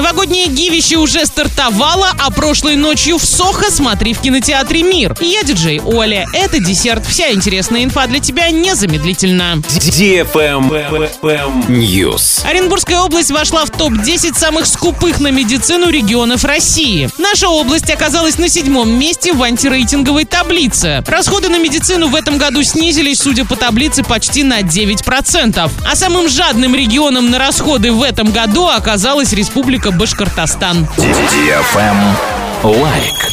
Новогоднее гивище уже стартовало, а прошлой ночью в Сохо смотри в кинотеатре «Мир». Я диджей Оля. Это десерт. Вся интересная инфа для тебя незамедлительно. News. Оренбургская область вошла в топ-10 самых скупых на медицину регионов России. Наша область оказалась на седьмом месте в антирейтинговой таблице. Расходы на медицину в этом году снизились, судя по таблице, почти на 9%. А самым жадным регионом на расходы в этом году оказалась Республика Башкортостан. Лайк.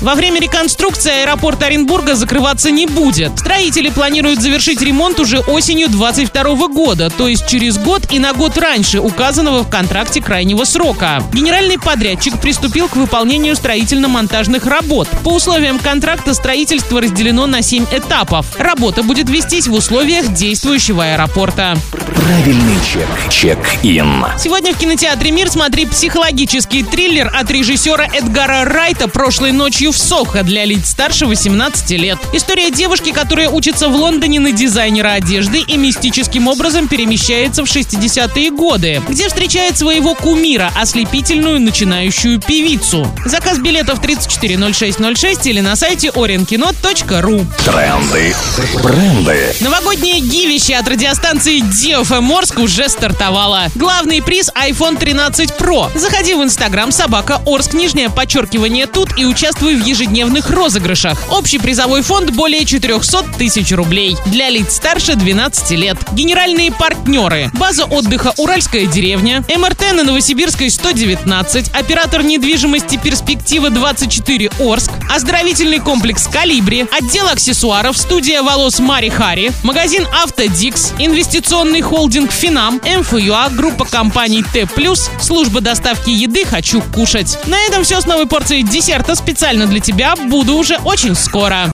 Во время реконструкции аэропорт Оренбурга закрываться не будет. Строители планируют завершить ремонт уже осенью 2022 года, то есть через год и на год раньше указанного в контракте крайнего срока. Генеральный подрядчик приступил к выполнению строительно-монтажных работ. По условиям контракта строительство разделено на 7 этапов. Работа будет вестись в условиях действующего аэропорта. Правильный чек. Чек-ин. Сегодня в кинотеатре «Мир» смотри психологический триллер от режиссера Эдгара Райта «Прошлой ночью в Сохо» для лиц старше 18 лет. История девушки, которая учится в Лондоне на дизайнера одежды и мистическим образом перемещается в 60-е годы, где встречает своего кумира, ослепительную начинающую певицу. Заказ билетов 340606 или на сайте orinkino.ru. Тренды. Бренды. Новогоднее гивище от радиостанции DFM Орск уже стартовало. Главный приз iPhone 13 Pro. Заходи в Инстаграм собака Орск, нижнее подчеркивание тут и участвуй в ежедневных розыгрышах. Общий призовой фонд более 400 тысяч рублей. Для лиц старше 12 лет. Генеральные партнеры. База отдыха «Уральская деревня», МРТ на Новосибирской 119, оператор недвижимости «Перспектива 24 Орск», оздоровительный комплекс «Калибри», отдел аксессуаров, студия волос Мари Хари, магазин «Автодикс», инвестиционный холдинг «Финам», МФЮА, группа компаний Т+, служба доставки еды «Хочу кушать». На этом все с новой порцией десерта специально для тебя. Буду уже очень скоро.